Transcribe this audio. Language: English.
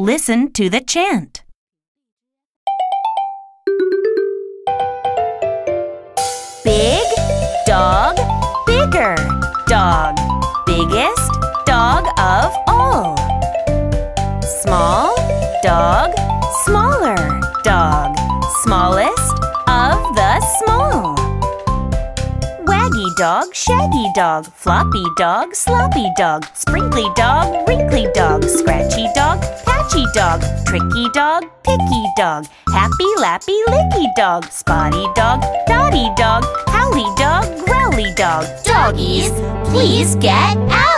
Listen to the chant. Big dog, bigger dog, biggest dog of all. Small dog, smaller dog, smallest of the small. Waggy dog, shaggy dog, floppy dog, sloppy dog, sprinkly dog, wrinkly dog, scratchy dog, tricky dog, picky dog, happy lappy licky dog, spotty dog, dotty dog, howly dog, growly dog. Doggies, please get out!